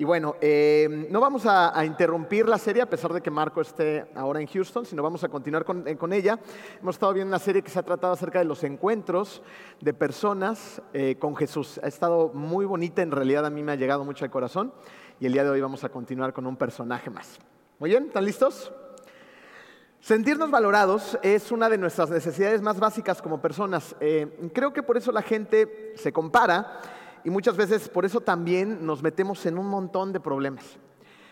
Y bueno, eh, no vamos a, interrumpir la serie a pesar de que Marco esté ahora en Houston, sino vamos a continuar con, eh, ella. Hemos estado viendo una serie que se ha tratado acerca de los encuentros de personas eh, con Jesús. Ha estado muy bonita, en realidad a mí me ha llegado mucho al corazón y el día de hoy vamos a continuar con un personaje más. Muy bien, ¿están listos? Sentirnos valorados es una de nuestras necesidades más básicas como personas. creo que por eso la gente se compara y muchas veces por eso también nos metemos en un montón de problemas.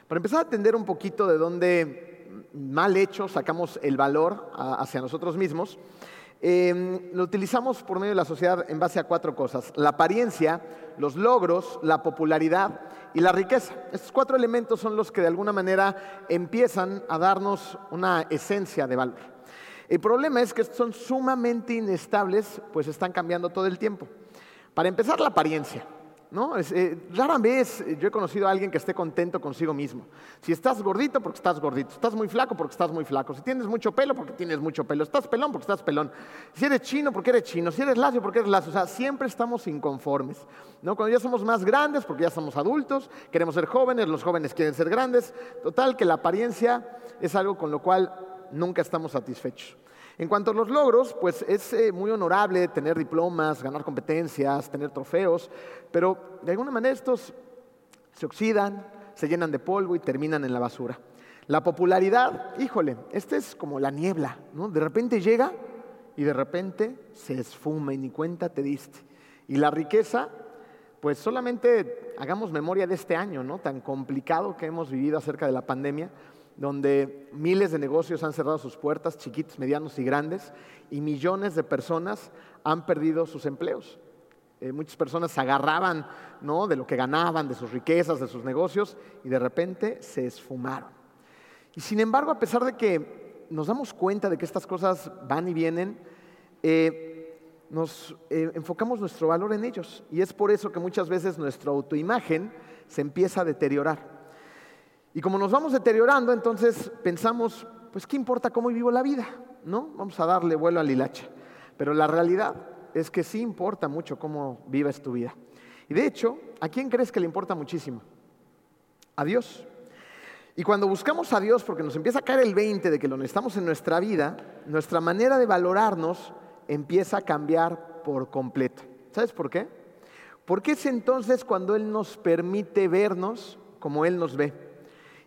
Para empezar a entender un poquito de dónde mal hecho sacamos el valor hacia nosotros mismos, em, lo utilizamos por medio de la sociedad en base a cuatro cosas. La apariencia, los logros, la popularidad y la riqueza. Estos cuatro elementos son los que de alguna manera empiezan a darnos una esencia de valor. El problema es que son sumamente inestables, pues están cambiando todo el tiempo. Para empezar, la apariencia. ¿no? Eh, rara vez yo he conocido a alguien que esté contento consigo mismo. Si estás gordito, porque estás gordito. Estás muy flaco, porque estás muy flaco. Si tienes mucho pelo, porque tienes mucho pelo. Estás pelón, porque estás pelón. Si eres chino, porque eres chino. Si eres lacio, porque eres lacio. O sea, siempre estamos inconformes. ¿no? Cuando ya somos más grandes, porque ya somos adultos, queremos ser jóvenes, los jóvenes quieren ser grandes. Total, que la apariencia es algo con lo cual nunca estamos satisfechos. En cuanto a los logros, pues es eh, muy honorable tener diplomas, ganar competencias, tener trofeos, pero de alguna manera estos se oxidan, se llenan de polvo y terminan en la basura. La popularidad, híjole, esta es como la niebla, ¿no? De repente llega y de repente se esfuma y ni cuenta te diste. Y la riqueza, pues solamente hagamos memoria de este año, ¿no? Tan complicado que hemos vivido acerca de la pandemia donde miles de negocios han cerrado sus puertas, chiquitos, medianos y grandes, y millones de personas han perdido sus empleos. Eh, muchas personas se agarraban de lo que ganaban, de sus riquezas, de sus negocios, y de repente se esfumaron. Y sin embargo, a pesar de que nos damos cuenta de que estas cosas van y vienen, eh, nos eh, enfocamos nuestro valor en ellos. Y es por eso que muchas veces nuestra autoimagen se empieza a deteriorar. Y como nos vamos deteriorando, entonces pensamos, pues ¿qué importa cómo vivo la vida? ¿No? Vamos a darle vuelo al hilacha. Pero la realidad es que sí importa mucho cómo vives tu vida. Y de hecho, ¿a quién crees que le importa muchísimo? A Dios. Y cuando buscamos a Dios, porque nos empieza a caer el 20 de que lo necesitamos en nuestra vida, nuestra manera de valorarnos empieza a cambiar por completo. ¿Sabes por qué? Porque es entonces cuando Él nos permite vernos como Él nos ve.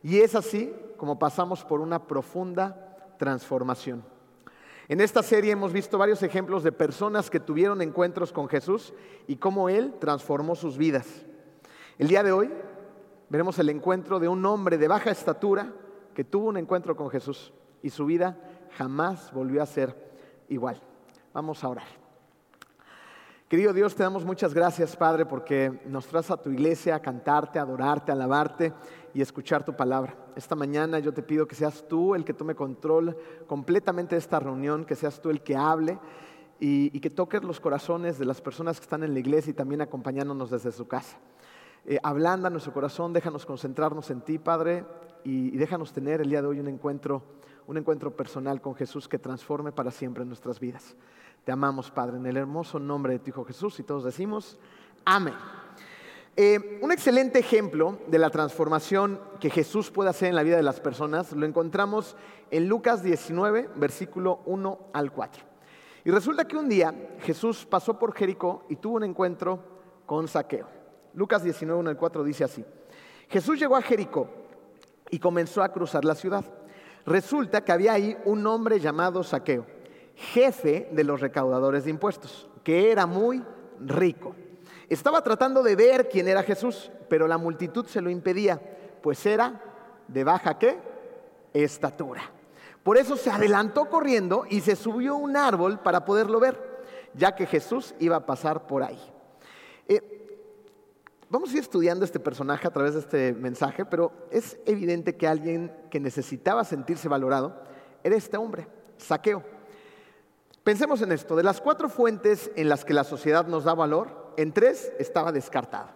Y es así como pasamos por una profunda transformación. En esta serie hemos visto varios ejemplos de personas que tuvieron encuentros con Jesús y cómo Él transformó sus vidas. El día de hoy veremos el encuentro de un hombre de baja estatura que tuvo un encuentro con Jesús y su vida jamás volvió a ser igual. Vamos a orar. Querido Dios, te damos muchas gracias, Padre, porque nos traes a tu iglesia a cantarte, a adorarte, a alabarte y escuchar tu palabra. Esta mañana yo te pido que seas tú el que tome control completamente de esta reunión, que seas tú el que hable y, que toques los corazones de las personas que están en la iglesia y también acompañándonos desde su casa. Eh, ablanda nuestro corazón, déjanos concentrarnos en ti, Padre, y, y déjanos tener el día de hoy un encuentro, un encuentro personal con Jesús que transforme para siempre nuestras vidas. Te amamos, Padre, en el hermoso nombre de tu Hijo Jesús y todos decimos, amén. Eh, un excelente ejemplo de la transformación que Jesús puede hacer en la vida de las personas lo encontramos en Lucas 19, versículo 1 al 4. Y resulta que un día Jesús pasó por Jericó y tuvo un encuentro con Saqueo. Lucas 19, 1 al 4 dice así. Jesús llegó a Jericó y comenzó a cruzar la ciudad. Resulta que había ahí un hombre llamado Saqueo jefe de los recaudadores de impuestos, que era muy rico. Estaba tratando de ver quién era Jesús, pero la multitud se lo impedía, pues era de baja qué? Estatura. Por eso se adelantó corriendo y se subió a un árbol para poderlo ver, ya que Jesús iba a pasar por ahí. Eh, vamos a ir estudiando este personaje a través de este mensaje, pero es evidente que alguien que necesitaba sentirse valorado era este hombre, Saqueo. Pensemos en esto, de las cuatro fuentes en las que la sociedad nos da valor, en tres estaba descartado.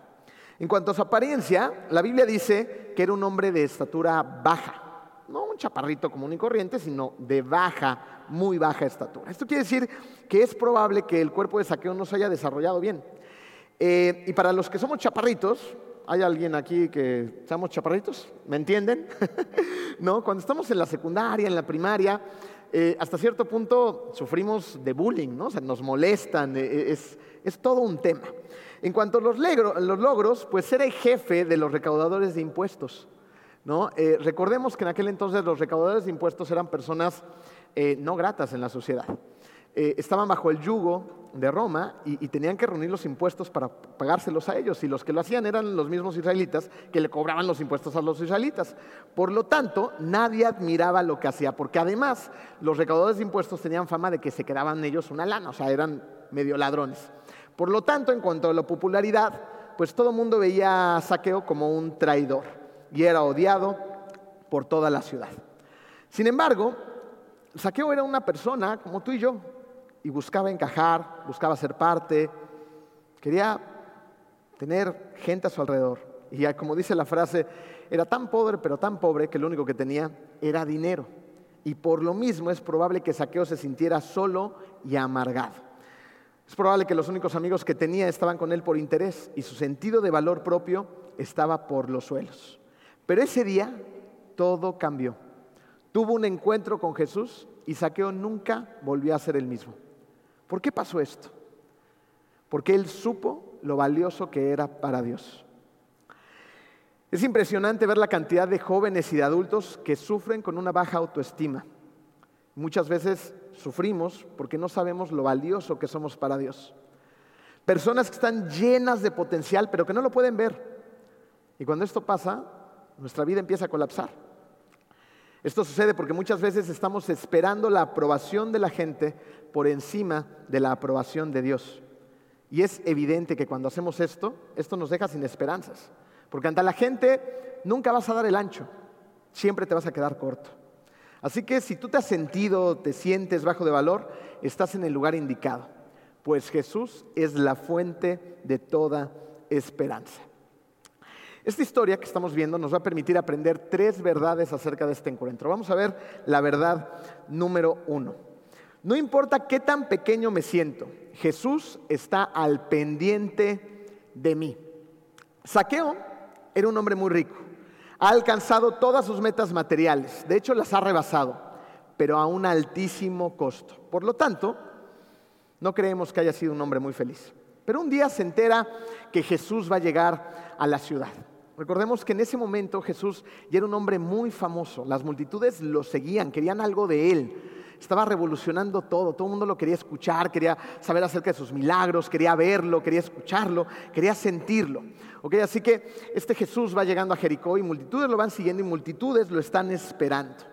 En cuanto a su apariencia, la Biblia dice que era un hombre de estatura baja, no un chaparrito común y corriente, sino de baja, muy baja estatura. Esto quiere decir que es probable que el cuerpo de saqueo no se haya desarrollado bien. Eh, y para los que somos chaparritos, ¿Hay alguien aquí que seamos chaparritos? ¿Me entienden? ¿No? Cuando estamos en la secundaria, en la primaria, eh, hasta cierto punto sufrimos de bullying, ¿no? O sea, nos molestan, eh, es, es todo un tema. En cuanto a los, logros, pues ser el jefe de los recaudadores de impuestos. Eh, recordemos que en aquel entonces los recaudadores de impuestos eran personas eh, no gratas en la sociedad. Eh, estaban bajo el yugo de Roma y, tenían que reunir los impuestos para pagárselos a ellos. Y los que lo hacían eran los mismos israelitas que le cobraban los impuestos a los israelitas. Por lo tanto, nadie admiraba lo que hacía, porque además los recaudadores de impuestos tenían fama de que se quedaban ellos una lana, o sea, eran medio ladrones. Por lo tanto, en cuanto a la popularidad, pues todo el mundo veía a Saqueo como un traidor y era odiado por toda la ciudad. Sin embargo, Saqueo era una persona como tú y yo y buscaba encajar, buscaba ser parte, quería tener gente a su alrededor. Y como dice la frase, era tan pobre, pero tan pobre que lo único que tenía era dinero. Y por lo mismo es probable que Saqueo se sintiera solo y amargado. Es probable que los únicos amigos que tenía estaban con él por interés y su sentido de valor propio estaba por los suelos. Pero ese día todo cambió. Tuvo un encuentro con Jesús y Saqueo nunca volvió a ser el mismo. ¿Por qué pasó esto? Porque él supo lo valioso que era para Dios. Es impresionante ver la cantidad de jóvenes y de adultos que sufren con una baja autoestima. Muchas veces sufrimos porque no sabemos lo valioso que somos para Dios. Personas que están llenas de potencial, pero que no lo pueden ver. Y cuando esto pasa, nuestra vida empieza a colapsar. Esto sucede porque muchas veces estamos esperando la aprobación de la gente por encima de la aprobación de Dios. Y es evidente que cuando hacemos esto, esto nos deja sin esperanzas. Porque ante la gente nunca vas a dar el ancho, siempre te vas a quedar corto. Así que si tú te has sentido, te sientes bajo de valor, estás en el lugar indicado, pues Jesús es la fuente de toda esperanza. Esta historia que estamos viendo nos va a permitir aprender tres verdades acerca de este encuentro. Vamos a ver la verdad número uno. No importa qué tan pequeño me siento, Jesús está al pendiente de mí. Saqueo era un hombre muy rico ha alcanzado todas sus metas materiales, de hecho las ha rebasado, pero a un altísimo costo. Por lo tanto, no creemos que haya sido un hombre muy feliz. Pero un día se entera que Jesús va a llegar a la ciudad. Recordemos que en ese momento Jesús ya era un hombre muy famoso, las multitudes lo seguían, querían algo de él estaba revolucionando todo, todo el mundo lo quería escuchar, quería saber acerca de sus milagros, quería verlo, quería escucharlo, quería sentirlo. Así que este Jesús va llegando a Jericó y multitudes lo van siguiendo y multitudes lo están esperando.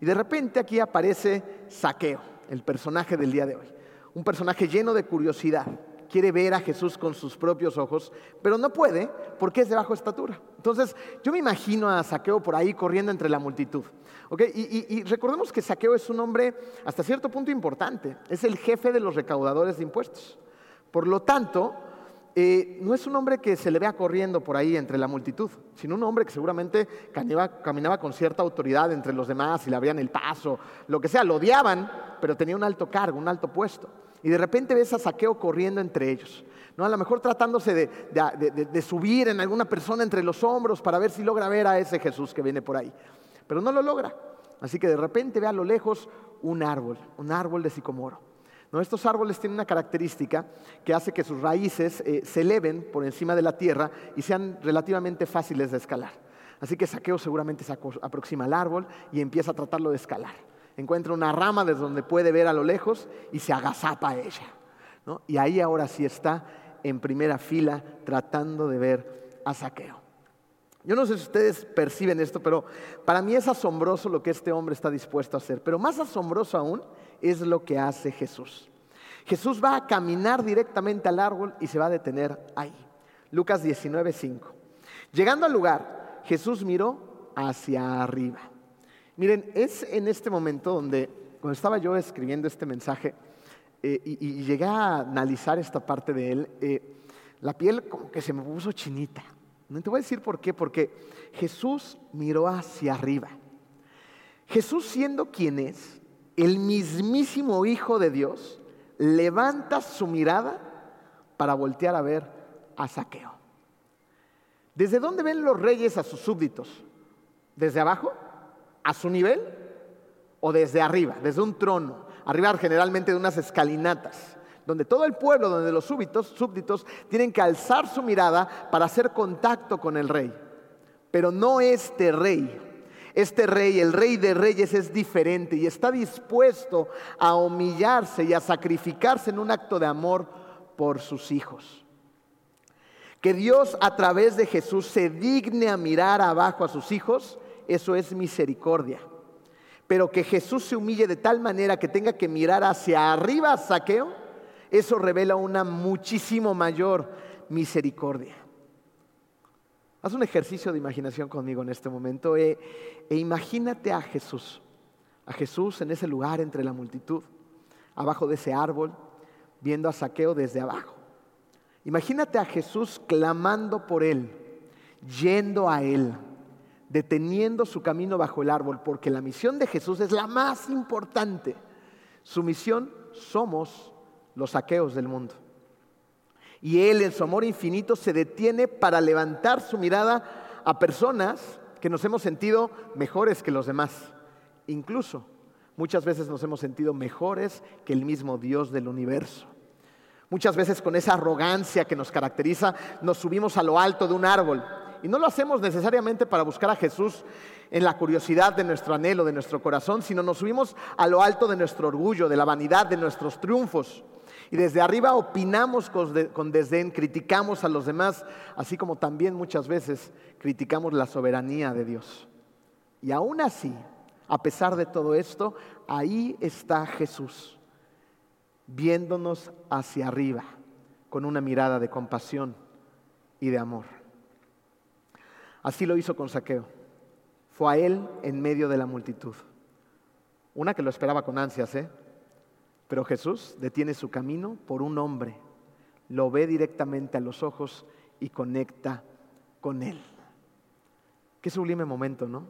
Y de repente aquí aparece Saqueo, el personaje del día de hoy. Un personaje lleno de curiosidad. Quiere ver a Jesús con sus propios ojos, pero no puede porque es de bajo estatura. Entonces, yo me imagino a Saqueo por ahí corriendo entre la multitud. Y, recordemos que Saqueo es un hombre hasta cierto punto importante, es el jefe de los recaudadores de impuestos. Por lo tanto, eh, no es un hombre que se le vea corriendo por ahí entre la multitud, sino un hombre que seguramente caminaba, con cierta autoridad entre los demás y le abrían el paso, lo que sea, lo odiaban, pero tenía un alto cargo, un alto puesto. Y de repente ves a Saqueo corriendo entre ellos. ¿no? A lo mejor tratándose de subir en alguna persona entre los hombros para ver si logra ver a ese Jesús que viene por ahí pero no lo logra. Así que de repente ve a lo lejos un árbol, un árbol de sicomoro. ¿No? Estos árboles tienen una característica que hace que sus raíces eh, se eleven por encima de la tierra y sean relativamente fáciles de escalar. Así que Saqueo seguramente se aproxima al árbol y empieza a tratarlo de escalar. Encuentra una rama desde donde puede ver a lo lejos y se agazapa a ella. Y ahí ahora sí está en primera fila tratando de ver a Saqueo. Yo no sé si ustedes perciben esto, pero para mí es asombroso lo que este hombre está dispuesto a hacer. Pero más asombroso aún es lo que hace Jesús. Jesús va a caminar directamente al árbol y se va a detener ahí. Lucas 19:5. Llegando al lugar, Jesús miró hacia arriba. Miren, es en este momento donde, cuando estaba yo escribiendo este mensaje eh, y, llegué a analizar esta parte de él, eh, la piel como que se me puso chinita. No te voy a decir por qué, porque Jesús miró hacia arriba. Jesús siendo quien es, el mismísimo Hijo de Dios, levanta su mirada para voltear a ver a Saqueo. ¿Desde dónde ven los reyes a sus súbditos? ¿Desde abajo? ¿A su nivel? ¿O desde arriba? Desde un trono. Arriba generalmente de unas escalinatas donde todo el pueblo, donde los súbditos, tienen que alzar su mirada para hacer contacto con el rey. Pero no este rey. Este rey, el rey de reyes, es diferente y está dispuesto a humillarse y a sacrificarse en un acto de amor por sus hijos. Que Dios a través de Jesús se digne a mirar abajo a sus hijos, eso es misericordia. Pero que Jesús se humille de tal manera que tenga que mirar hacia arriba Saqueo, eso revela una muchísimo mayor misericordia. Haz un ejercicio de imaginación conmigo en este momento e, e, imagínate a Jesús, a Jesús en ese lugar entre la multitud, abajo de ese árbol, viendo a Saqueo desde abajo. Imagínate a Jesús clamando por él, yendo a él, deteniendo su camino bajo el árbol, porque la misión de Jesús es la más importante. Su misión somos los saqueos del mundo. Y Él en su amor infinito se detiene para levantar su mirada a personas que nos hemos sentido mejores que los demás. Incluso muchas veces nos hemos sentido mejores que el mismo Dios del universo. Muchas veces con esa arrogancia que nos caracteriza nos subimos a lo alto de un árbol. Y no lo hacemos necesariamente para buscar a Jesús en la curiosidad de nuestro anhelo, de nuestro corazón, sino nos subimos a lo alto de nuestro orgullo, de la vanidad, de nuestros triunfos. Y desde arriba opinamos con desdén, criticamos a los demás, así como también muchas veces criticamos la soberanía de Dios. Y aún así, a pesar de todo esto, ahí está Jesús, viéndonos hacia arriba, con una mirada de compasión y de amor. Así lo hizo con Saqueo. Fue a él en medio de la multitud. Una que lo esperaba con ansias, ¿eh? Pero Jesús detiene su camino por un hombre, lo ve directamente a los ojos y conecta con él. Qué sublime momento, ¿no?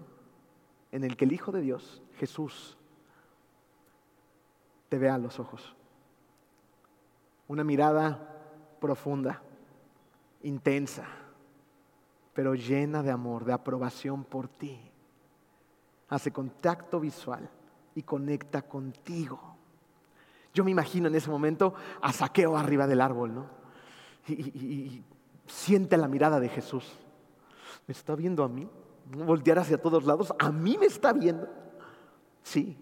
En el que el Hijo de Dios, Jesús, te ve a los ojos. Una mirada profunda, intensa, pero llena de amor, de aprobación por ti. Hace contacto visual y conecta contigo. Yo me imagino en ese momento a Saqueo arriba del árbol, ¿no? Y, siente la mirada de Jesús. ¿Me está viendo a mí? Voltear hacia todos lados. ¿A mí me está viendo? Sí,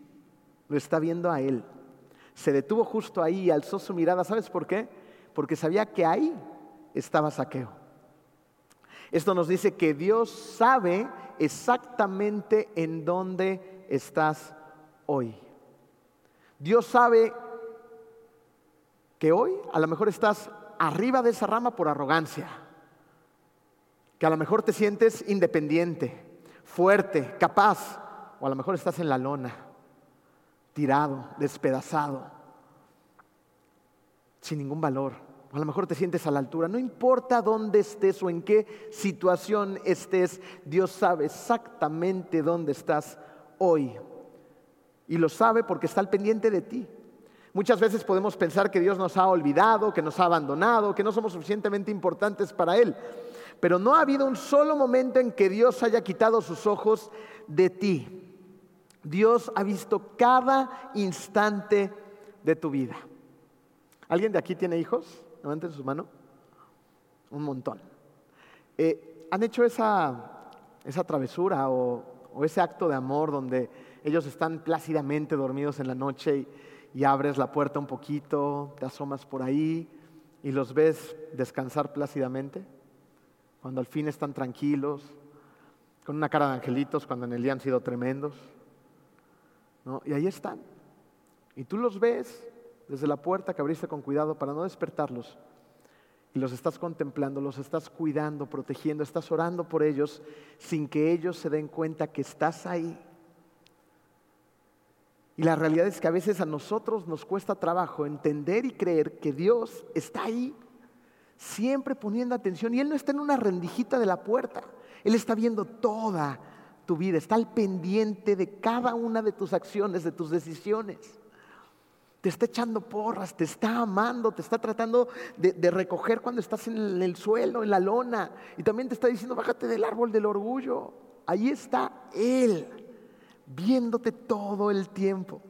lo está viendo a él. Se detuvo justo ahí y alzó su mirada. ¿Sabes por qué? Porque sabía que ahí estaba Saqueo. Esto nos dice que Dios sabe exactamente en dónde estás hoy. Dios sabe que hoy a lo mejor estás arriba de esa rama por arrogancia, que a lo mejor te sientes independiente, fuerte, capaz, o a lo mejor estás en la lona, tirado, despedazado, sin ningún valor. O a lo mejor te sientes a la altura. No importa dónde estés o en qué situación estés, Dios sabe exactamente dónde estás hoy. Y lo sabe porque está al pendiente de ti. Muchas veces podemos pensar que Dios nos ha olvidado, que nos ha abandonado, que no somos suficientemente importantes para Él. Pero no ha habido un solo momento en que Dios haya quitado sus ojos de ti. Dios ha visto cada instante de tu vida. ¿Alguien de aquí tiene hijos? Levanten su mano. Un montón. Eh, ¿Han hecho esa, esa travesura o, o, ese acto de amor donde ellos están plácidamente dormidos en la noche y, y abres la puerta un poquito, te asomas por ahí y los ves descansar plácidamente, cuando al fin están tranquilos, con una cara de angelitos cuando en el día han sido tremendos. Y ahí están. Y tú los ves desde la puerta que abriste con cuidado para no despertarlos. Y los estás contemplando, los estás cuidando, protegiendo, estás orando por ellos sin que ellos se den cuenta que estás ahí y la realidad es que a veces a nosotros nos cuesta trabajo entender y creer que Dios está ahí, siempre poniendo atención. Y Él no está en una rendijita de la puerta. Él está viendo toda tu vida, está al pendiente de cada una de tus acciones, de tus decisiones. te está echando porras, te está amando, te está tratando de, de, recoger cuando estás en el suelo, en la lona. Y también te está diciendo, bájate del árbol del orgullo. Ahí está Él, viéndote todo el tiempo.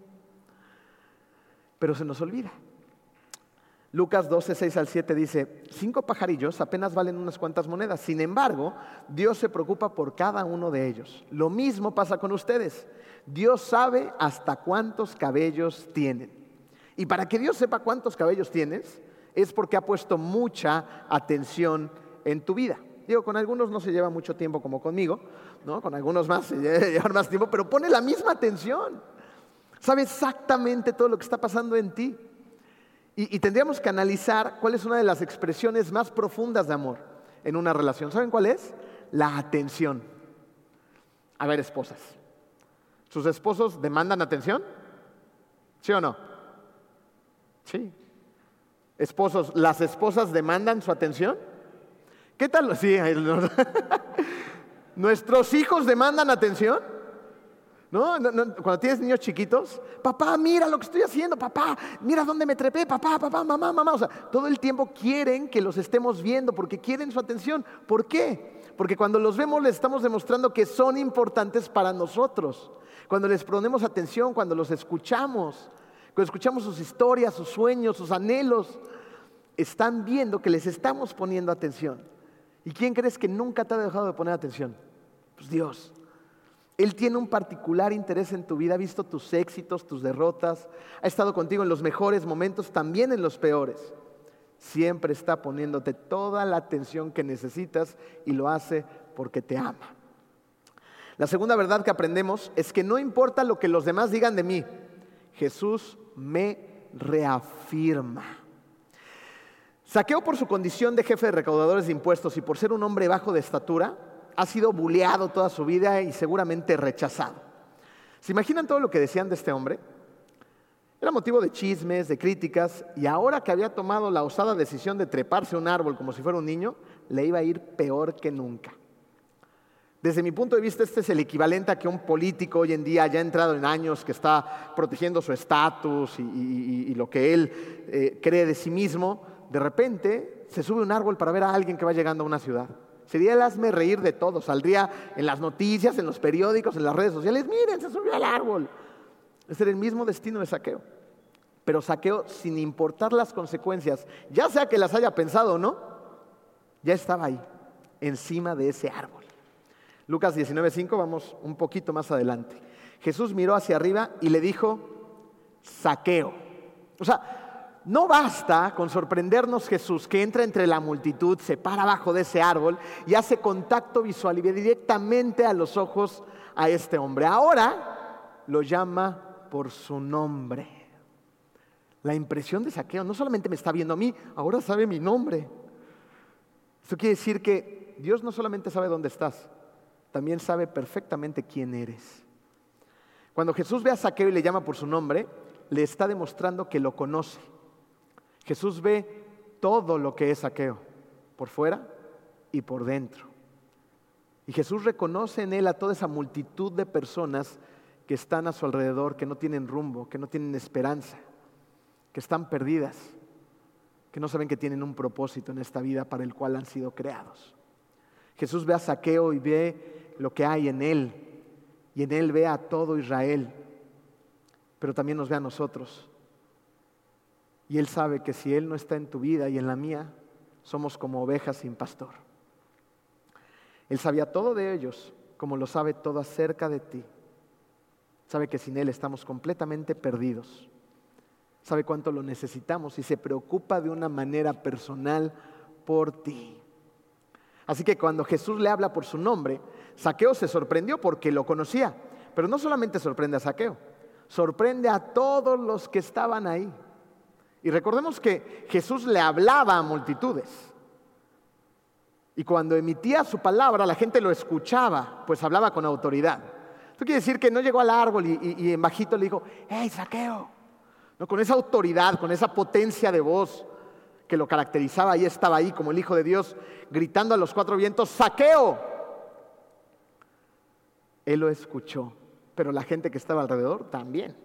Pero se nos olvida. Lucas 12, 6 al 7 dice, cinco pajarillos apenas valen unas cuantas monedas. Sin embargo, Dios se preocupa por cada uno de ellos. Lo mismo pasa con ustedes. Dios sabe hasta cuántos cabellos tienen. Y para que Dios sepa cuántos cabellos tienes, es porque ha puesto mucha atención en tu vida. Digo, con algunos no se lleva mucho tiempo como conmigo, ¿no? Con algunos más se lleva más tiempo, pero pone la misma atención. Sabe exactamente todo lo que está pasando en ti. Y, tendríamos que analizar cuál es una de las expresiones más profundas de amor en una relación. ¿Saben cuál es? La atención. A ver, esposas. ¿Sus esposos demandan atención? ¿Sí o no? Sí. Esposos, ¿las esposas demandan su atención? ¿Qué tal? Sí, ¿Nuestros hijos demandan atención? ¿No? Cuando tienes niños chiquitos, papá, mira lo que estoy haciendo, papá, mira dónde me trepé, papá, papá, mamá, mamá. O sea, todo el tiempo quieren que los estemos viendo porque quieren su atención. ¿Por qué? Porque cuando los vemos les estamos demostrando que son importantes para nosotros. Cuando les ponemos atención, cuando los escuchamos, cuando escuchamos sus historias, sus sueños, sus anhelos, están viendo que les estamos poniendo atención. ¿Y quién crees que nunca te ha dejado de poner atención? Pues Dios. Él tiene un particular interés en tu vida, ha visto tus éxitos, tus derrotas, ha estado contigo en los mejores momentos, también en los peores. Siempre está poniéndote toda la atención que necesitas y lo hace porque te ama. La segunda verdad que aprendemos es que no importa lo que los demás digan de mí, Jesús me reafirma. Saqueo por su condición de jefe de recaudadores de impuestos y por ser un hombre bajo de estatura, ha sido buleado toda su vida y seguramente rechazado. ¿Se imaginan todo lo que decían de este hombre? Era motivo de chismes, de críticas, y ahora que había tomado la osada decisión de treparse a un árbol como si fuera un niño, le iba a ir peor que nunca. Desde mi punto de vista, este es el equivalente a que un político hoy en día, ya entrado en años, que está protegiendo su estatus y, lo que él eh, cree de sí mismo, de repente se sube un árbol para ver a alguien que va llegando a una ciudad. Sería el hazme reír de todo. Saldría en las noticias, en los periódicos, en las redes sociales. Miren, se subió al árbol. Ese era el mismo destino de saqueo. Pero saqueo sin importar las consecuencias, ya sea que las haya pensado o no, ya estaba ahí, encima de ese árbol. Lucas 19:5, vamos un poquito más adelante. Jesús miró hacia arriba y le dijo, saqueo. O sea, no basta con sorprendernos Jesús que entra entre la multitud, se para abajo de ese árbol y hace contacto visual y ve directamente a los ojos a este hombre. Ahora lo llama por su nombre. La impresión de saqueo no solamente me está viendo a mí, ahora sabe mi nombre. Eso quiere decir que Dios no solamente sabe dónde estás, también sabe perfectamente quién eres. Cuando Jesús ve a Saqueo y le llama por su nombre, le está demostrando que lo conoce Jesús ve todo lo que es saqueo, por fuera y por dentro. Y Jesús reconoce en él a toda esa multitud de personas que están a su alrededor, que no tienen rumbo, que no tienen esperanza, que están perdidas, que no saben que tienen un propósito en esta vida para el cual han sido creados. Jesús ve a Saqueo y ve lo que hay en él, y en él ve a todo Israel, pero también nos ve a nosotros y Él sabe que si Él no está en tu vida y en la mía, somos como ovejas sin pastor. Él sabía todo de ellos, como lo sabe todo acerca de ti. Sabe que sin Él estamos completamente perdidos. Sabe cuánto lo necesitamos y se preocupa de una manera personal por ti. Así que cuando Jesús le habla por su nombre, Saqueo se sorprendió porque lo conocía. Pero no solamente sorprende a Saqueo, sorprende a todos los que estaban ahí. Y recordemos que Jesús le hablaba a multitudes. Y cuando emitía su palabra, la gente lo escuchaba, pues hablaba con autoridad. Esto quiere decir que no llegó al árbol y, en bajito le dijo, ¡hey, saqueo! No, con esa autoridad, con esa potencia de voz que lo caracterizaba, ahí estaba ahí como el Hijo de Dios, gritando a los cuatro vientos, ¡saqueo! Él lo escuchó, pero la gente que estaba alrededor también.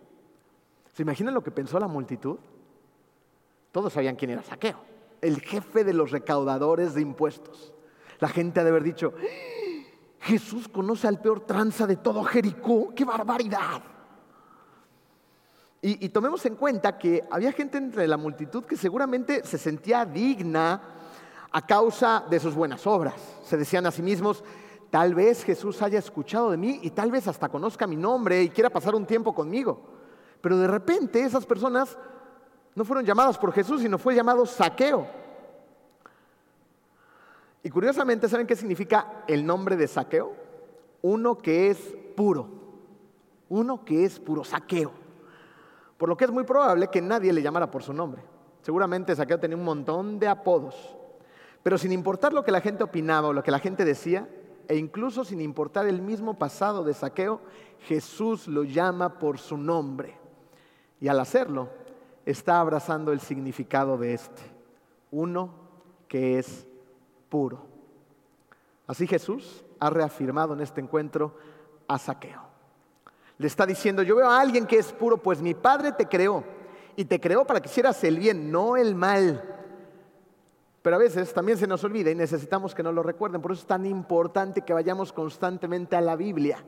¿Se imaginan lo que pensó la multitud? Todos sabían quién era Saqueo, el jefe de los recaudadores de impuestos. La gente ha de haber dicho, Jesús conoce al peor tranza de todo Jericó, qué barbaridad. Y, y, tomemos en cuenta que había gente entre la multitud que seguramente se sentía digna a causa de sus buenas obras. Se decían a sí mismos, tal vez Jesús haya escuchado de mí y tal vez hasta conozca mi nombre y quiera pasar un tiempo conmigo. Pero de repente esas personas no fueron llamadas por Jesús, sino fue llamado saqueo. Y curiosamente, ¿saben qué significa el nombre de saqueo? Uno que es puro. Uno que es puro, saqueo. Por lo que es muy probable que nadie le llamara por su nombre. Seguramente Saqueo tenía un montón de apodos. Pero sin importar lo que la gente opinaba o lo que la gente decía, e incluso sin importar el mismo pasado de Saqueo, Jesús lo llama por su nombre. Y al hacerlo, está abrazando el significado de este, uno que es puro. Así Jesús ha reafirmado en este encuentro a Saqueo. Le está diciendo, yo veo a alguien que es puro, pues mi Padre te creó y te creó para que hicieras el bien, no el mal. Pero a veces también se nos olvida y necesitamos que nos lo recuerden. Por eso es tan importante que vayamos constantemente a la Biblia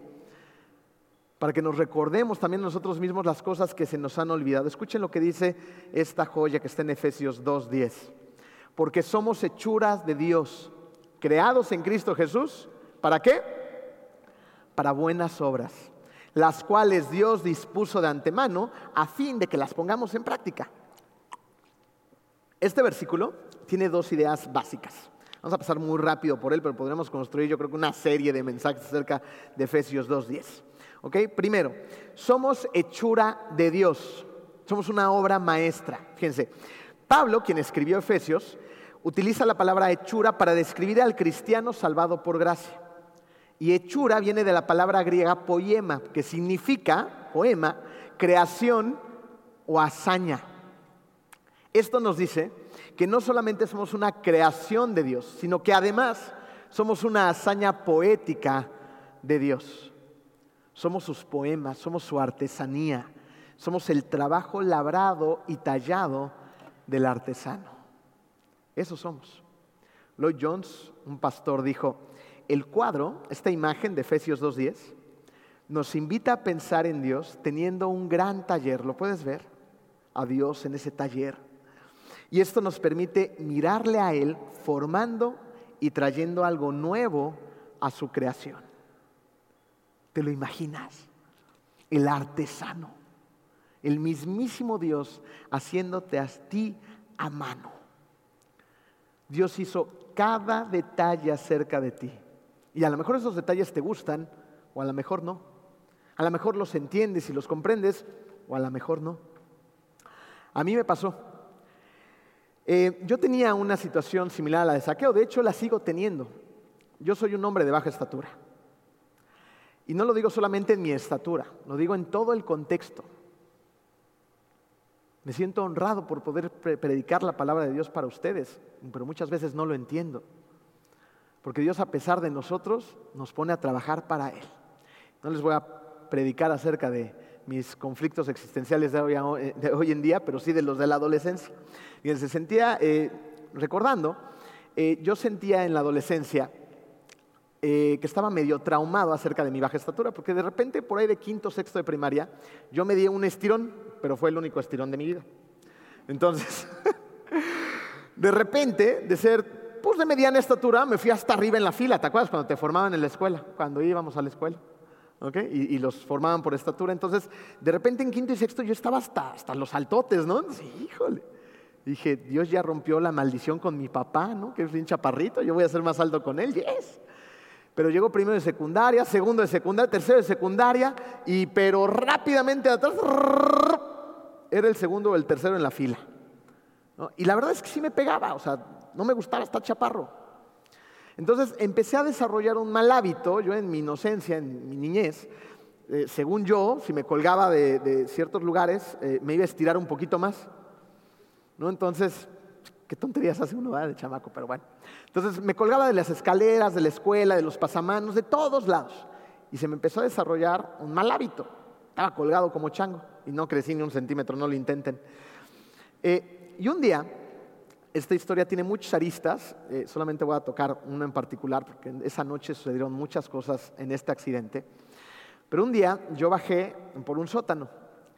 para que nos recordemos también nosotros mismos las cosas que se nos han olvidado. Escuchen lo que dice esta joya que está en Efesios 2.10. Porque somos hechuras de Dios, creados en Cristo Jesús. ¿Para qué? Para buenas obras, las cuales Dios dispuso de antemano a fin de que las pongamos en práctica. Este versículo tiene dos ideas básicas. Vamos a pasar muy rápido por él, pero podremos construir yo creo una serie de mensajes acerca de Efesios 2.10. Primero, somos hechura de Dios. Somos una obra maestra. Fíjense, Pablo, quien escribió Efesios, utiliza la palabra hechura para describir al cristiano salvado por gracia. Y hechura viene de la palabra griega poema, que significa, poema, creación o hazaña. Esto nos dice que no solamente somos una creación de Dios, sino que además somos una hazaña poética de Dios. Somos sus poemas, somos su artesanía, somos el trabajo labrado y tallado del artesano. Eso somos. Lloyd Jones, un pastor, dijo, el cuadro, esta imagen de Efesios 2.10, nos invita a pensar en Dios teniendo un gran taller, ¿lo puedes ver? A Dios en ese taller. Y esto nos permite mirarle a Él formando y trayendo algo nuevo a su creación. ¿Te lo imaginas? El artesano, el mismísimo Dios haciéndote a ti a mano. Dios hizo cada detalle acerca de ti. Y a lo mejor esos detalles te gustan o a lo mejor no. A lo mejor los entiendes y los comprendes o a lo mejor no. A mí me pasó. Eh, yo tenía una situación similar a la de saqueo, de hecho la sigo teniendo. Yo soy un hombre de baja estatura. Y no lo digo solamente en mi estatura, lo digo en todo el contexto. Me siento honrado por poder predicar la palabra de Dios para ustedes, pero muchas veces no lo entiendo. Porque Dios a pesar de nosotros nos pone a trabajar para Él. No les voy a predicar acerca de mis conflictos existenciales de hoy, en día, pero sí de los de la adolescencia. Y se sentía, eh, recordando, eh, yo sentía en la adolescencia eh, que estaba medio traumado acerca de mi baja estatura, porque de repente por ahí de quinto, sexto de primaria, yo me di un estirón, pero fue el único estirón de mi vida. Entonces, de repente, de ser pues de mediana estatura, me fui hasta arriba en la fila, ¿te acuerdas? Cuando te formaban en la escuela, cuando íbamos a la escuela. ¿Okay? Y, los formaban por estatura. Entonces, de repente en quinto y sexto yo estaba hasta, hasta los altotes, ¿no? Sí, híjole. Dije, Dios ya rompió la maldición con mi papá, ¿no? Que es bien chaparrito, yo voy a ser más alto con él, yes. Pero llegó primero de secundaria, segundo de secundaria, tercero de secundaria, y pero rápidamente atrás era el segundo o el tercero en la fila. Y la verdad es que sí me pegaba, o sea, no me gustaba estar chaparro. Entonces empecé a desarrollar un mal hábito, yo en mi inocencia, en mi niñez, eh, según yo, si me colgaba de, ciertos lugares, eh, me iba a estirar un poquito más. ¿no? Entonces, qué tonterías hace uno de chamaco, pero bueno. Entonces me colgaba de las escaleras, de la escuela, de los pasamanos, de todos lados. Y se me empezó a desarrollar un mal hábito. Estaba colgado como chango. y no crecí ni un centímetro, no lo intenten. Eh, y un día, esta historia tiene muchas aristas, eh, solamente voy a tocar uno en particular, porque esa noche sucedieron muchas cosas en este accidente. Pero un día yo bajé por un sótano.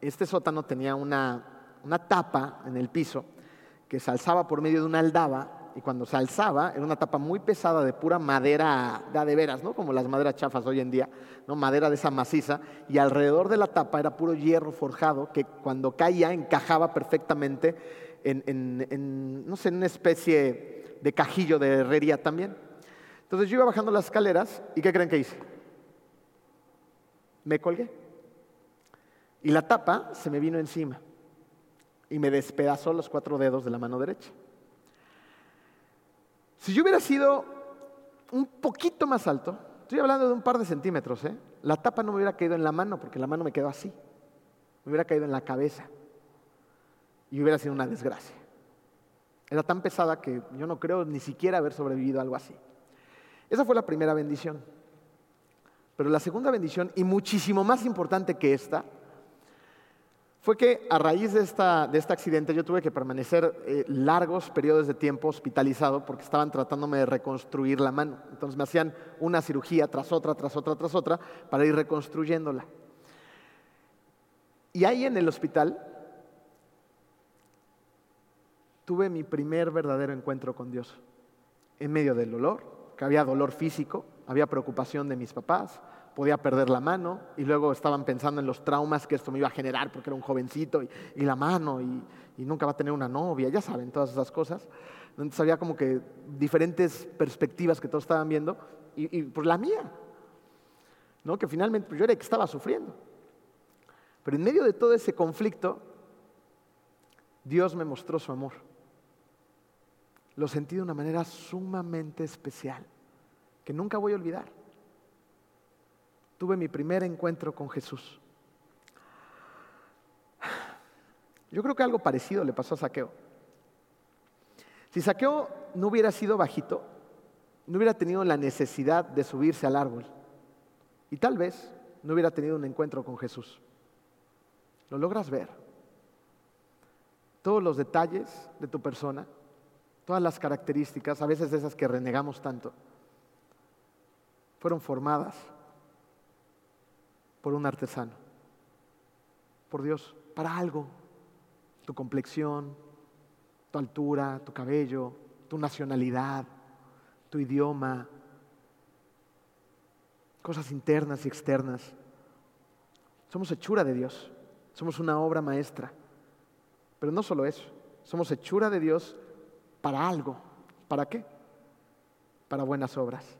Este sótano tenía una, una tapa en el piso que se alzaba por medio de una aldaba y cuando se alzaba era una tapa muy pesada de pura madera de, veras, ¿no? como las maderas chafas hoy en día, ¿no? madera de esa maciza, y alrededor de la tapa era puro hierro forjado que cuando caía encajaba perfectamente en, no sé, en una especie de cajillo de herrería también. Entonces yo iba bajando las escaleras y ¿qué creen que hice? Me colgué. Y la tapa se me vino encima y me despedazó los cuatro dedos de la mano derecha. Si yo hubiera sido un poquito más alto, estoy hablando de un par de centímetros, ¿eh? la tapa no me hubiera caído en la mano porque la mano me quedó así, me hubiera caído en la cabeza y hubiera sido una desgracia. Era tan pesada que yo no creo ni siquiera haber sobrevivido a algo así. Esa fue la primera bendición. Pero la segunda bendición, y muchísimo más importante que esta, fue que a raíz de, esta, de este accidente yo tuve que permanecer eh, largos periodos de tiempo hospitalizado porque estaban tratándome de reconstruir la mano. Entonces me hacían una cirugía tras otra, tras otra, tras otra, para ir reconstruyéndola. Y ahí en el hospital tuve mi primer verdadero encuentro con Dios. En medio del dolor, que había dolor físico, había preocupación de mis papás, podía perder la mano y luego estaban pensando en los traumas que esto me iba a generar porque era un jovencito y, la mano y, nunca va a tener una novia, ya saben, todas esas cosas. Entonces había como que diferentes perspectivas que todos estaban viendo y, pues la mía, ¿no? que finalmente pues yo era el que estaba sufriendo. Pero en medio de todo ese conflicto, Dios me mostró su amor lo sentí de una manera sumamente especial, que nunca voy a olvidar. Tuve mi primer encuentro con Jesús. Yo creo que algo parecido le pasó a Saqueo. Si Saqueo no hubiera sido bajito, no hubiera tenido la necesidad de subirse al árbol. Y tal vez no hubiera tenido un encuentro con Jesús. ¿Lo logras ver? Todos los detalles de tu persona, todas las características, a veces esas que renegamos tanto, fueron formadas por un artesano, por Dios, para algo. Tu complexión, tu altura, tu cabello, tu nacionalidad, tu idioma, cosas internas y externas. Somos hechura de Dios, somos una obra maestra. Pero no solo eso, somos hechura de Dios para algo. ¿Para qué? Para buenas obras.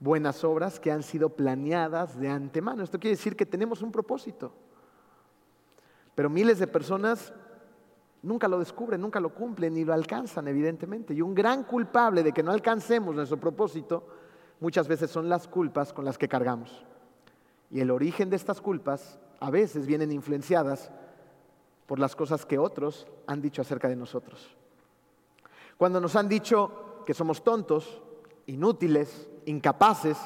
Buenas obras que han sido planeadas de antemano. Esto quiere decir que tenemos un propósito. Pero miles de personas nunca lo descubren, nunca lo cumplen ni lo alcanzan, evidentemente. Y un gran culpable de que no alcancemos nuestro propósito muchas veces son las culpas con las que cargamos. Y el origen de estas culpas a veces vienen influenciadas por las cosas que otros han dicho acerca de nosotros. Cuando nos han dicho que somos tontos, inútiles, incapaces,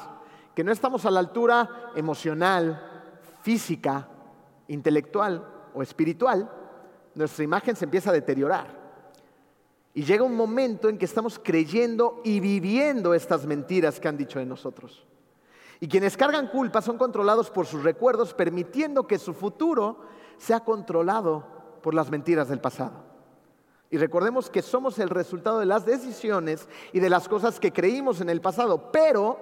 que no estamos a la altura emocional, física, intelectual o espiritual, nuestra imagen se empieza a deteriorar. Y llega un momento en que estamos creyendo y viviendo estas mentiras que han dicho de nosotros. Y quienes cargan culpa son controlados por sus recuerdos, permitiendo que su futuro sea controlado por las mentiras del pasado. Y recordemos que somos el resultado de las decisiones y de las cosas que creímos en el pasado, pero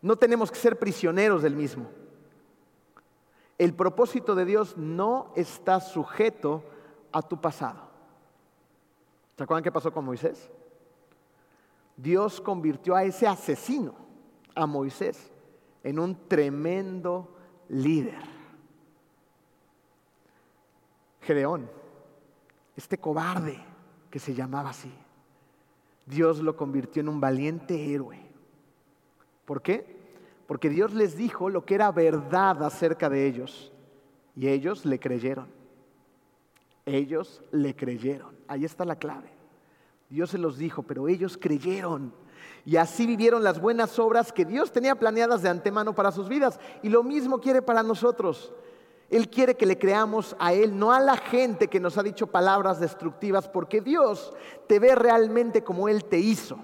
no tenemos que ser prisioneros del mismo. El propósito de Dios no está sujeto a tu pasado. ¿Se acuerdan qué pasó con Moisés? Dios convirtió a ese asesino, a Moisés, en un tremendo líder. Gedeón este cobarde que se llamaba así. Dios lo convirtió en un valiente héroe. ¿Por qué? Porque Dios les dijo lo que era verdad acerca de ellos y ellos le creyeron. Ellos le creyeron. Ahí está la clave. Dios se los dijo, pero ellos creyeron. Y así vivieron las buenas obras que Dios tenía planeadas de antemano para sus vidas. Y lo mismo quiere para nosotros. Él quiere que le creamos a Él, no a la gente que nos ha dicho palabras destructivas, porque Dios te ve realmente como Él te hizo.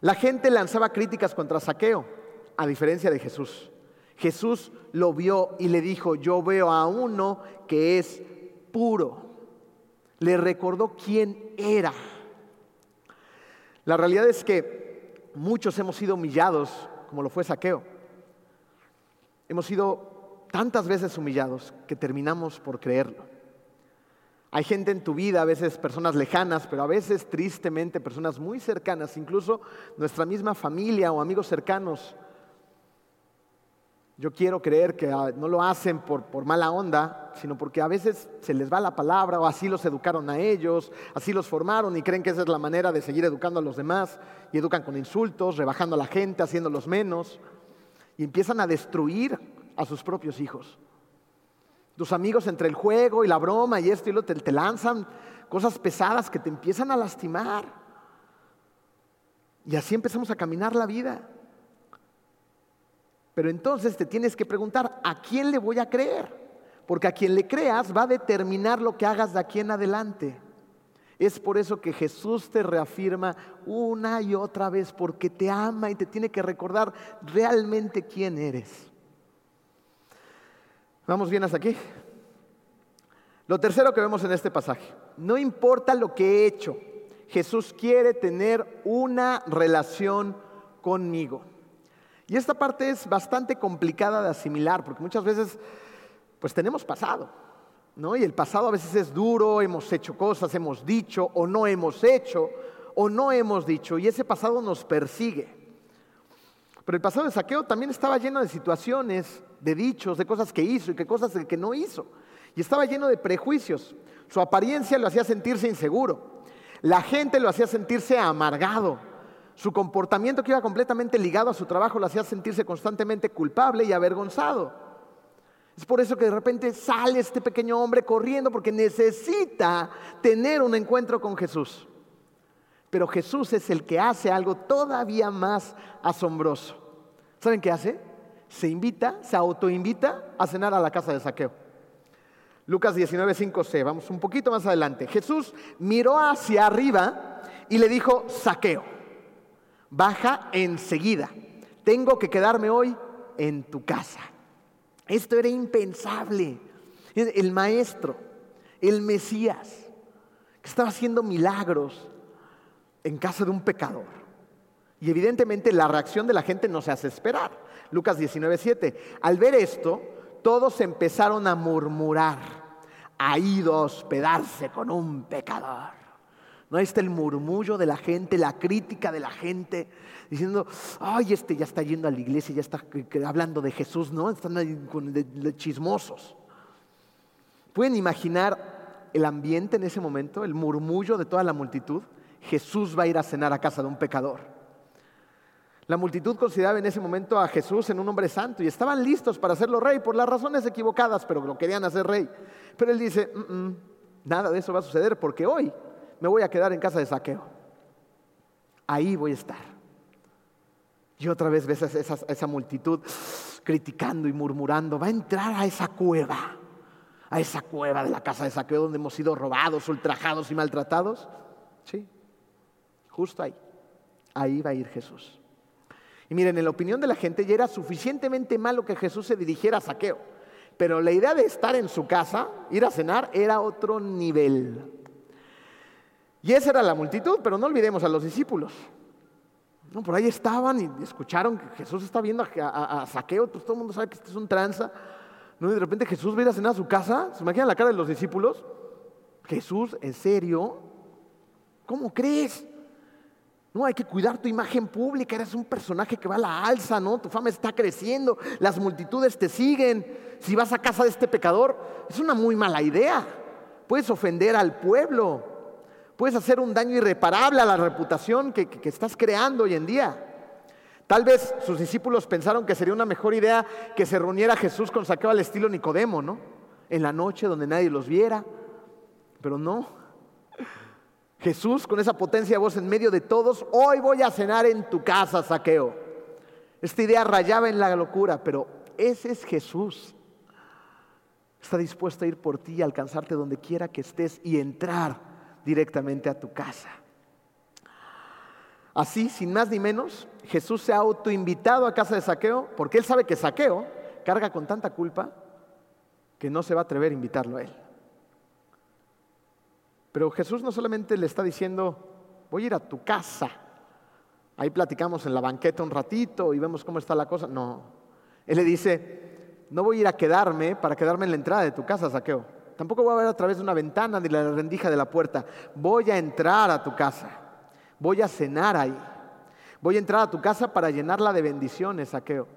La gente lanzaba críticas contra Saqueo, a diferencia de Jesús. Jesús lo vio y le dijo, yo veo a uno que es puro. Le recordó quién era. La realidad es que muchos hemos sido humillados, como lo fue Saqueo. Hemos sido tantas veces humillados que terminamos por creerlo. Hay gente en tu vida, a veces personas lejanas, pero a veces tristemente personas muy cercanas, incluso nuestra misma familia o amigos cercanos, yo quiero creer que ah, no lo hacen por, por, mala onda, sino porque a veces se les va la palabra o así los educaron a ellos, así los formaron y creen que esa es la manera de seguir educando a los demás y educan con insultos, rebajando a la gente, haciéndolos menos y empiezan a destruir a sus propios hijos. Tus amigos entre el juego y la broma y esto y lo te, lanzan cosas pesadas que te empiezan a lastimar. Y así empezamos a caminar la vida. Pero entonces te tienes que preguntar, ¿a quién le voy a creer? Porque a quien le creas va a determinar lo que hagas de aquí en adelante. Es por eso que Jesús te reafirma una y otra vez, porque te ama y te tiene que recordar realmente quién eres. ¿Vamos bien hasta aquí? Lo tercero que vemos en este pasaje, no importa lo que he hecho, Jesús quiere tener una relación conmigo. Y esta parte es bastante complicada de asimilar, porque muchas veces pues tenemos pasado, ¿no? Y el pasado a veces es duro, hemos hecho cosas, hemos dicho o no hemos hecho o no hemos dicho, y ese pasado nos persigue. Pero el pasado de saqueo también estaba lleno de situaciones, de dichos, de cosas que hizo y de cosas que no hizo. Y estaba lleno de prejuicios. Su apariencia lo hacía sentirse inseguro. La gente lo hacía sentirse amargado. Su comportamiento que iba completamente ligado a su trabajo lo hacía sentirse constantemente culpable y avergonzado. Es por eso que de repente sale este pequeño hombre corriendo porque necesita tener un encuentro con Jesús. Pero Jesús es el que hace algo todavía más asombroso. ¿Saben qué hace? Se invita, se autoinvita a cenar a la casa de saqueo. Lucas 19, 5c, vamos un poquito más adelante. Jesús miró hacia arriba y le dijo, saqueo baja enseguida. Tengo que quedarme hoy en tu casa. Esto era impensable. El maestro, el Mesías, que estaba haciendo milagros en casa de un pecador. Y evidentemente la reacción de la gente no se hace esperar. Lucas 19:7. Al ver esto, todos empezaron a murmurar. Ha ido a hospedarse con un pecador. No está el murmullo de la gente, la crítica de la gente, diciendo, ay, este ya está yendo a la iglesia, ya está hablando de Jesús, ¿no? Están ahí con chismosos. ¿Pueden imaginar el ambiente en ese momento, el murmullo de toda la multitud? Jesús va a ir a cenar a casa de un pecador. La multitud consideraba en ese momento a Jesús en un hombre santo y estaban listos para hacerlo rey por las razones equivocadas, pero lo querían hacer rey. Pero él dice, mm, mm, nada de eso va a suceder porque hoy me voy a quedar en casa de saqueo. Ahí voy a estar. Y otra vez ves esa, esa, multitud criticando y murmurando. Va a entrar a esa cueva, a esa cueva de la casa de saqueo donde hemos sido robados, ultrajados y maltratados. Sí, justo ahí. Ahí va a ir Jesús. Y miren, en la opinión de la gente ya era suficientemente malo que Jesús se dirigiera a saqueo. Pero la idea de estar en su casa, ir a cenar, era otro nivel. Y esa era la multitud, pero no olvidemos a los discípulos. No, por ahí estaban y escucharon que Jesús está viendo a, Saqueo, pues todo el mundo sabe que este es un tranza. ¿no? Y de repente Jesús viene a cenar a su casa, ¿se imaginan la cara de los discípulos? Jesús, ¿en serio? ¿Cómo crees? No, hay que cuidar tu imagen pública, eres un personaje que va a la alza, ¿no? Tu fama está creciendo, las multitudes te siguen. Si vas a casa de este pecador, es una muy mala idea. Puedes ofender al pueblo. Puedes hacer un daño irreparable a la reputación que, estás creando hoy en día. Tal vez sus discípulos pensaron que sería una mejor idea que se reuniera Jesús con saqueo al estilo Nicodemo, ¿no? En la noche donde nadie los viera. Pero no. Jesús con esa potencia de voz en medio de todos, hoy voy a cenar en tu casa, saqueo. Esta idea rayaba en la locura, pero ese es Jesús. está dispuesto a ir por ti, a alcanzarte donde quiera que estés y entrar directamente a tu casa. Así, sin más ni menos, Jesús se ha autoinvitado a casa de Saqueo porque él sabe que Saqueo carga con tanta culpa que no se va a atrever a invitarlo a él. Pero Jesús no solamente le está diciendo, voy a ir a tu casa, ahí platicamos en la banqueta un ratito y vemos cómo está la cosa. No, él le dice, no voy a ir a quedarme para quedarme en la entrada de tu casa, Saqueo. Tampoco voy a ver a través de una ventana ni la rendija de la puerta. Voy a entrar a tu casa voy a cenar ahí. Voy a entrar a tu casa para llenarla de bendiciones, saqueo.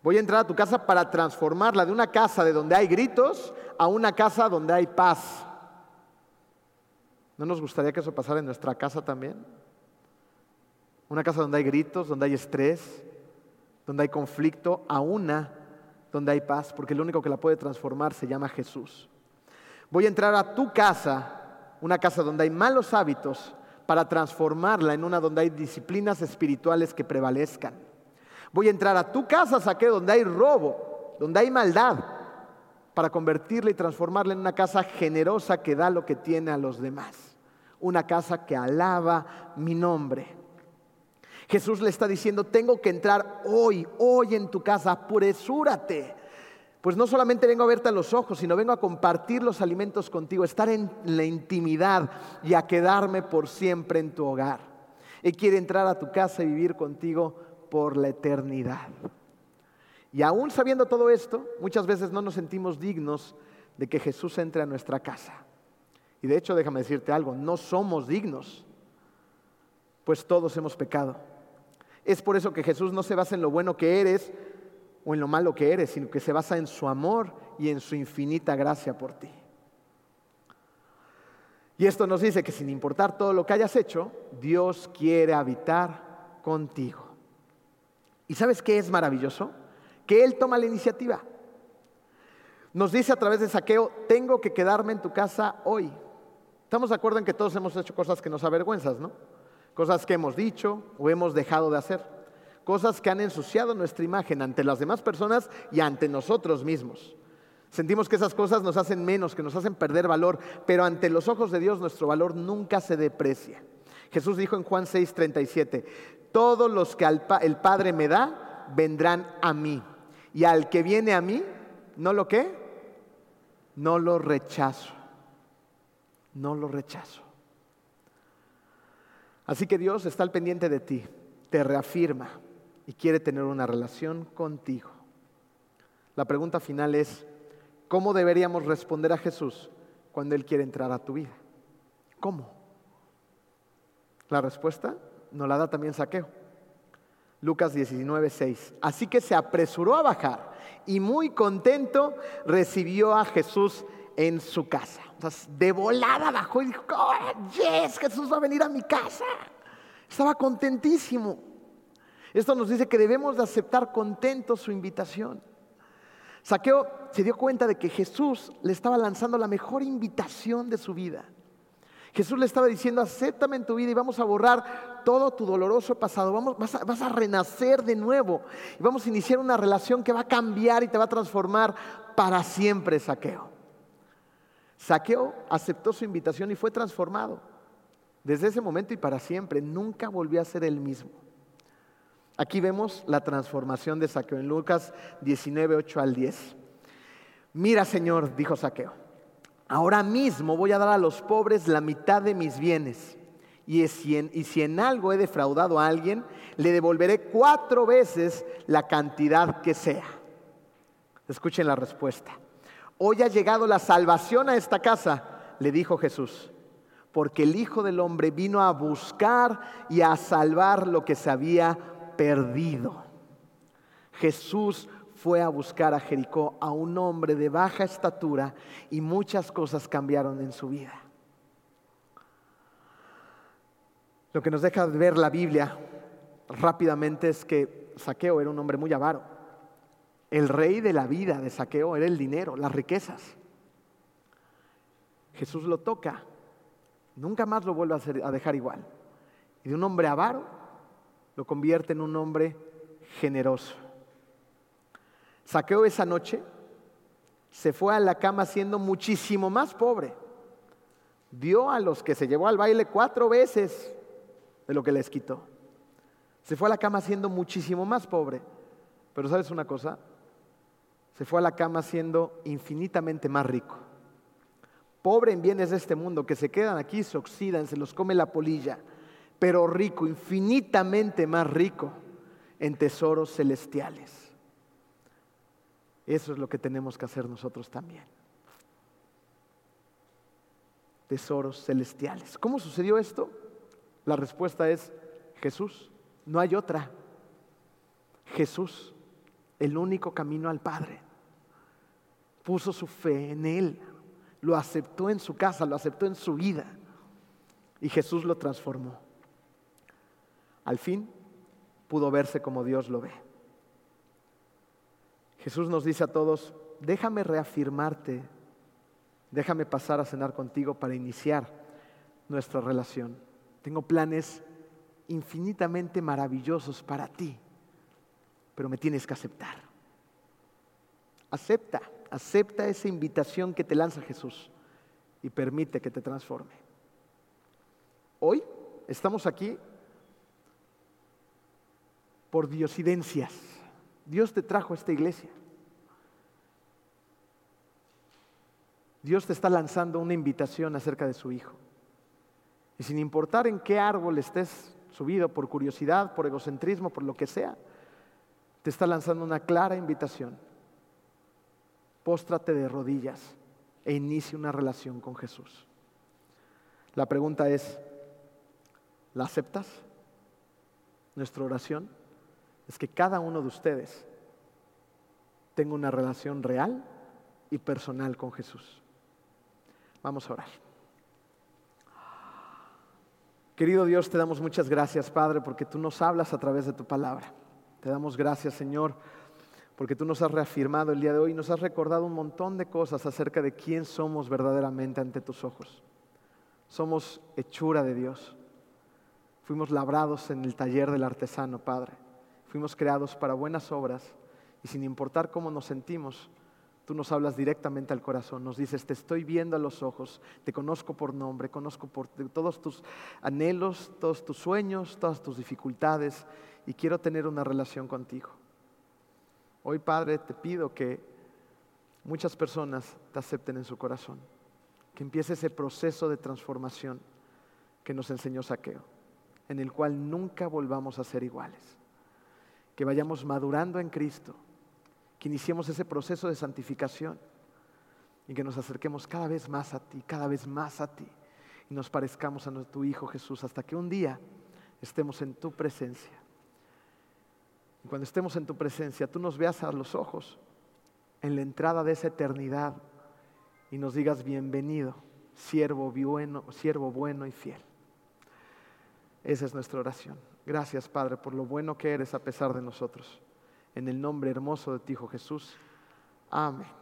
Voy a entrar a tu casa para transformarla de una casa de donde hay gritos a una casa donde hay paz. ¿No nos gustaría que eso pasara en nuestra casa también? Una casa donde hay gritos, donde hay estrés, donde hay conflicto, a una donde hay paz, porque el único que la puede transformar se llama Jesús. Voy a entrar a tu casa, una casa donde hay malos hábitos, para transformarla en una donde hay disciplinas espirituales que prevalezcan. Voy a entrar a tu casa, saqué donde hay robo, donde hay maldad, para convertirla y transformarla en una casa generosa que da lo que tiene a los demás. Una casa que alaba mi nombre. Jesús le está diciendo, tengo que entrar hoy, hoy en tu casa, apresúrate pues no solamente vengo a verte a los ojos, sino vengo a compartir los alimentos contigo, estar en la intimidad y a quedarme por siempre en tu hogar. Él quiere entrar a tu casa y vivir contigo por la eternidad. Y aún sabiendo todo esto, muchas veces no nos sentimos dignos de que Jesús entre a nuestra casa. Y de hecho, déjame decirte algo, no somos dignos, pues todos hemos pecado. Es por eso que Jesús no se basa en lo bueno que eres, o en lo malo que eres, sino que se basa en su amor y en su infinita gracia por ti. Y esto nos dice que sin importar todo lo que hayas hecho, Dios quiere habitar contigo. ¿Y sabes qué es maravilloso? Que Él toma la iniciativa. Nos dice a través de saqueo, tengo que quedarme en tu casa hoy. Estamos de acuerdo en que todos hemos hecho cosas que nos avergüenzas, ¿no? Cosas que hemos dicho o hemos dejado de hacer cosas que han ensuciado nuestra imagen ante las demás personas y ante nosotros mismos. Sentimos que esas cosas nos hacen menos, que nos hacen perder valor, pero ante los ojos de Dios nuestro valor nunca se deprecia. Jesús dijo en Juan 6:37, todos los que el Padre me da, vendrán a mí. Y al que viene a mí, ¿no lo qué? No lo rechazo. No lo rechazo. Así que Dios está al pendiente de ti, te reafirma, y quiere tener una relación contigo. La pregunta final es, ¿cómo deberíamos responder a Jesús cuando Él quiere entrar a tu vida? ¿Cómo? La respuesta nos la da también Saqueo. Lucas 19, 6. Así que se apresuró a bajar y muy contento recibió a Jesús en su casa. de volada bajó y dijo, oh, yes, Jesús va a venir a mi casa. Estaba contentísimo. Esto nos dice que debemos de aceptar contentos su invitación. Saqueo se dio cuenta de que Jesús le estaba lanzando la mejor invitación de su vida. Jesús le estaba diciendo, acéptame en tu vida y vamos a borrar todo tu doloroso pasado. Vamos, vas, a, vas a renacer de nuevo y vamos a iniciar una relación que va a cambiar y te va a transformar para siempre, Saqueo. Saqueo aceptó su invitación y fue transformado. Desde ese momento y para siempre, nunca volvió a ser el mismo. Aquí vemos la transformación de Saqueo en Lucas 19, 8 al 10. Mira, Señor, dijo Saqueo, ahora mismo voy a dar a los pobres la mitad de mis bienes. Y si, en, algo he defraudado a alguien, le devolveré cuatro veces la cantidad que sea. Escuchen la respuesta. Hoy ha llegado la salvación a esta casa, le dijo Jesús, porque el Hijo del Hombre vino a buscar y a salvar lo que se había perdido. Jesús fue a buscar a Jericó a un hombre de baja estatura y muchas cosas cambiaron en su vida. Lo que nos deja ver la Biblia rápidamente es que Saqueo era un hombre muy avaro. El rey de la vida de Saqueo era el dinero, las riquezas. Jesús lo toca, nunca más lo vuelve a, a dejar igual. Y de un hombre avaro lo convierte en un hombre generoso. Saqueo esa noche se fue a la cama siendo muchísimo más pobre. Dio a los que se llevó al baile cuatro veces de lo que les quitó. Se fue a la cama siendo muchísimo más pobre. Pero ¿sabes una cosa? Se fue a la cama siendo infinitamente más rico. Pobre en bienes de este mundo, que se quedan aquí, se oxidan, se los come la polilla, pero rico, infinitamente más rico en tesoros celestiales. Eso es lo que tenemos que hacer nosotros también. Tesoros celestiales. ¿Cómo sucedió esto? La respuesta es Jesús. No hay otra. Jesús, el único camino al Padre. Puso su fe en Él. Lo aceptó en su casa, lo aceptó en su vida. Y Jesús lo transformó. Al fin pudo verse como Dios lo ve. Jesús nos dice a todos, déjame reafirmarte, déjame pasar a cenar contigo para iniciar nuestra relación. Tengo planes infinitamente maravillosos para ti, pero me tienes que aceptar. Acepta, acepta esa invitación que te lanza Jesús y permite que te transforme. Hoy estamos aquí por diosidencias. Dios te trajo a esta iglesia. Dios te está lanzando una invitación acerca de su Hijo. Y sin importar en qué árbol estés subido por curiosidad, por egocentrismo, por lo que sea, te está lanzando una clara invitación. Póstrate de rodillas e inicie una relación con Jesús. La pregunta es, ¿la aceptas? Nuestra oración es que cada uno de ustedes tenga una relación real y personal con Jesús. Vamos a orar. Querido Dios, te damos muchas gracias, Padre, porque tú nos hablas a través de tu palabra. Te damos gracias, Señor, porque tú nos has reafirmado el día de hoy y nos has recordado un montón de cosas acerca de quién somos verdaderamente ante tus ojos. Somos hechura de Dios. Fuimos labrados en el taller del artesano, Padre. Fuimos creados para buenas obras y sin importar cómo nos sentimos, Tú nos hablas directamente al corazón, nos dices, te estoy viendo a los ojos, te conozco por nombre, conozco por todos tus anhelos, todos tus sueños, todas tus dificultades y quiero tener una relación contigo. Hoy, Padre, te pido que muchas personas te acepten en su corazón, que empiece ese proceso de transformación que nos enseñó Saqueo, en el cual nunca volvamos a ser iguales, que vayamos madurando en Cristo que iniciemos ese proceso de santificación y que nos acerquemos cada vez más a ti, cada vez más a ti y nos parezcamos a tu Hijo Jesús hasta que un día estemos en tu presencia. Y cuando estemos en tu presencia, tú nos veas a los ojos en la entrada de esa eternidad y nos digas bienvenido, siervo bueno, siervo bueno y fiel. Esa es nuestra oración. Gracias, Padre, por lo bueno que eres a pesar de nosotros. En el nombre hermoso de ti, Hijo Jesús. Amén.